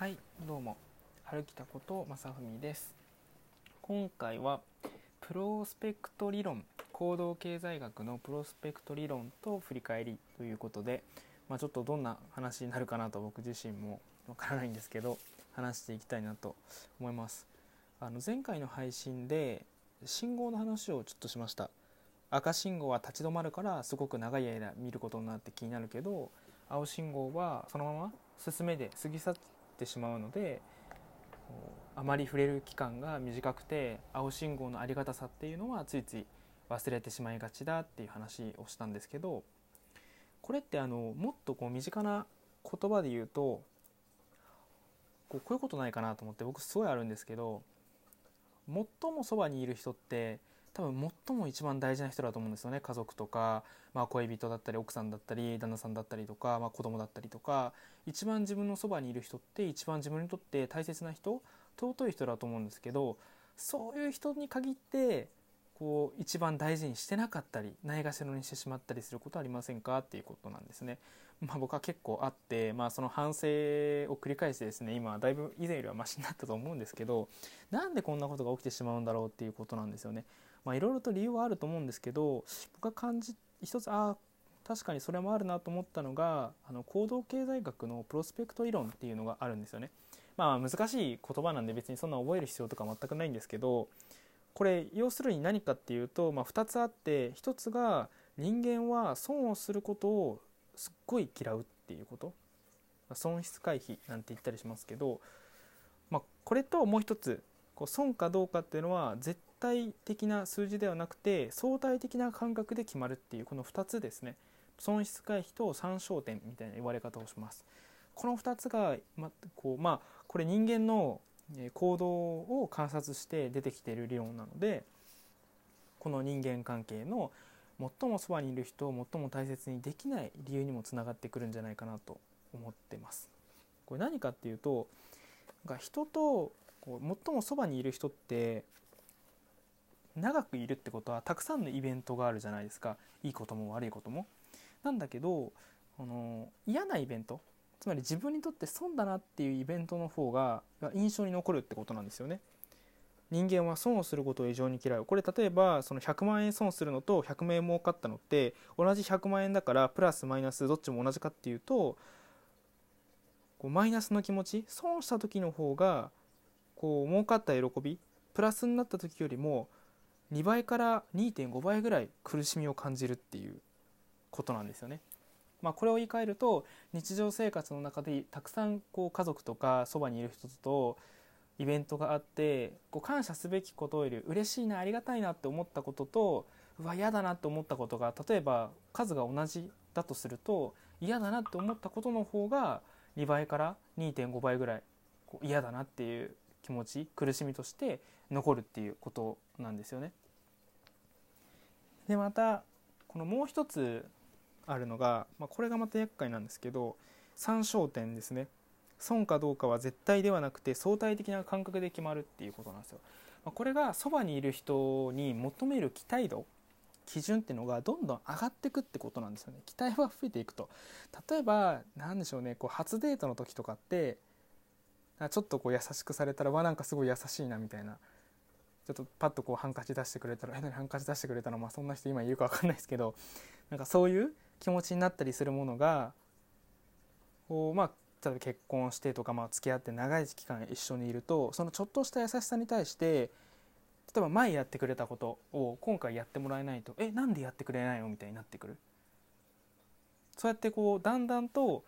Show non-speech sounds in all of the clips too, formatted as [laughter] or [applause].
はいどうも。春北こと正文です。今回はプロスペクト理論行動経済学のプロスペクト理論と振り返りということで、まあ、ちょっとどんな話になるかなと僕自身もわからないんですけど話していきたいなと思います。あの前回の配信で信号の話をちょっとしました。赤信号は立ち止まるからすごく長い間見ることになって気になるけど青信号はそのまま進めで過ぎ去ってしまうのであまり触れる期間が短くて青信号のありがたさっていうのはついつい忘れてしまいがちだっていう話をしたんですけどこれってあのもっとこう身近な言葉で言うとこうこういうことないかなと思って僕すごいあるんですけど最もそばにいる人って多分最も一番大事な人だと思うんですよね家族とか、まあ、恋人だったり奥さんだったり旦那さんだったりとか、まあ、子供だったりとか一番自分のそばにいる人って一番自分にとって大切な人尊い人だと思うんですけどそういう人に限ってこう一番大事にしてなかったりないがしろにしてしまったりすることありませんか？っていうことなんですね。まあ、僕は結構あって、まあ、その反省を繰り返してですね今だいぶ以前よりはマシになったと思うんですけどなんでこんなことが起きてしまうんだろうっていうことなんですよね。まあ、いろいろと理由はあると思うんですけど僕が感じ一つああ確かにそれもあるなと思ったのがあの行動経済学のプロスペクト理論っていうのがあるんですよね。まあ難しい言葉なんで別にそんな覚える必要とか全くないんですけどこれ要するに何かっていうと、まあ、2つあって1つが人間は損をすることをすっごい嫌うっていうことま損失回避なんて言ったりしますけど、まあ、これともう一つこう損かどうかっていうのは絶対的な数字ではなくて相対的な感覚で決まるっていうこの2つですね損失回避と参照点みたいな言われ方をしますこの2つが、まこうまあ、これ人間の行動を観察して出てきている理論なのでこの人間関係の最もそばにいる人を最も大切にできない理由にもつながってくるんじゃないかなと思ってます。これ何かっていうと人とこう最もそばにいる人って長くいるってことはたくさんのイベントがあるじゃないですかいいことも悪いことも。なんだけどあの嫌なイベントつまり自分にとって損だなっていうイベントの方が印象に残るってことなんですよね。人間は損をすることを異常に嫌うこれ例えばその100万円損するのと100万円儲かったのって同じ100万円だからプラスマイナスどっちも同じかっていうとこうマイナスの気持ち損した時の方がこう儲かった喜びプラスになった時よりも2倍から2.5倍ぐらい苦しみを感じるっていうことなんですよね。まあ、これを言い換えると日常生活の中でたくさんこう家族とかそばにいる人とイベントがあってこう感謝すべきことより嬉しいなありがたいなって思ったこととうわ嫌だなって思ったことが例えば数が同じだとすると嫌だなって思ったことの方が2倍から2.5倍ぐらいこう嫌だなっていう気持ち苦しみとして残るっていうことなんですよね。でまたこのもう一つあるのが、まあ、これがまた厄介なんですけど参照点ですね。損かどうかは絶対ではなくて相対的な感覚で決まるっていうことなんですよ。まあ、これがそばにいる人に求める期待度基準っていうのがどんどん上がっていくってことなんですよね。期待は増えていくと。例えば何でしょうね。こう初デートの時とかってちょっとこう優しくされたらわなんかすごい優しいなみたいな。ちょっとパッとこうハンカチ出してくれたら「[laughs] え何ハンカチ出してくれたの?」まあそんな人今いるか分かんないですけどなんかそういう気持ちになったりするものがこうまあ例えば結婚してとか、まあ、付き合って長い期間一緒にいるとそのちょっとした優しさに対して例えば前やってくれたことを今回やってもらえないとえなんでやってくれないの？みたいになってくる。そうやってこうだんだんと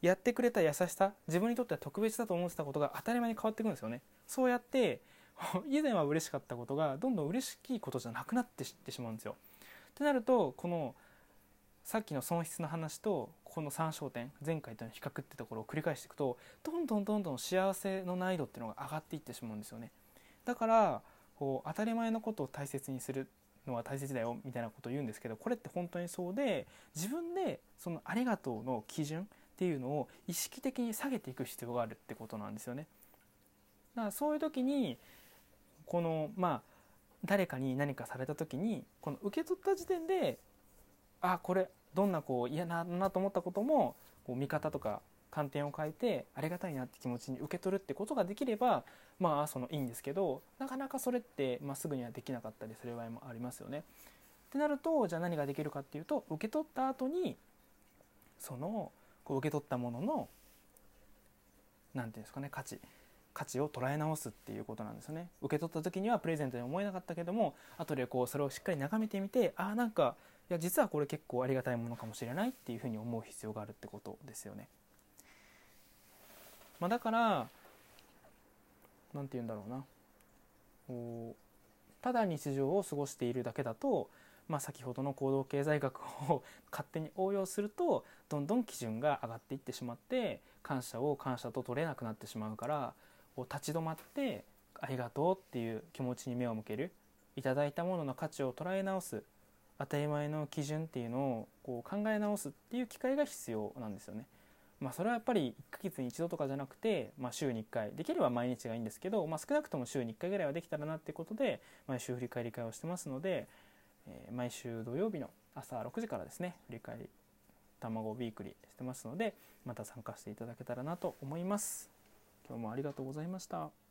やってくれた優しさ自分にとっては特別だと思ってたことが当たり前に変わってくるんですよね。そうやって [laughs] 以前は嬉しかったことがどんどん嬉しいことじゃなくなってってしまうんですよってなるとこのさっきの損失の話とこの3焦点前回との比較ってところを繰り返していくとどんどんどんどん幸せの難易度っていうのが上がっていってしまうんですよね。だからこう当たり前のことを大切にするのは大切だよみたいなことを言うんですけどこれって本当にそうで自分でそのありがとうの基準っていうのを意識的に下げていく必要があるってことなんですよね。だからそういう時にこのまあ誰かに何かされた時にこの受け取った時点であこれどんなこう嫌ななと思ったこともこう見方とか観点を変えてありがたいなって気持ちに受け取るってことができればまあそのいいんですけどなかなかそれって、まあ、すぐにはできなかったりする場合もありますよね。ってなるとじゃあ何ができるかっていうと受け取った後にそのこう受け取ったものの何て言うんですかね価値価値を捉え直すっていうことなんですよね受け取った時にはプレゼントに思えなかったけども後でこうそれをしっかり眺めてみてああなんかいや実はこれ結構ありがたいものかもしれないっていうふうに思う必要があるってことですよね。まあ、だから何て言うんだろうなこうただ日常を過ごしているだけだと、まあ、先ほどの行動経済学を [laughs] 勝手に応用するとどんどん基準が上がっていってしまって感謝を感謝と取れなくなってしまうからこう立ち止まってありがとうっていう気持ちに目を向けるいただいたものの価値を捉え直す当たり前の基準っていうのをこう考え直すっていう機会が必要なんですよね。まあ、それはやっぱり1ヶ月に1度とかじゃなくて、まあ、週に1回できれば毎日がいいんですけど、まあ、少なくとも週に1回ぐらいはできたらなっていうことで毎週振り返り会をしてますので、えー、毎週土曜日の朝6時からですね振り返り卵ビークリーしてますのでまた参加していただけたらなと思います。今日もありがとうございました。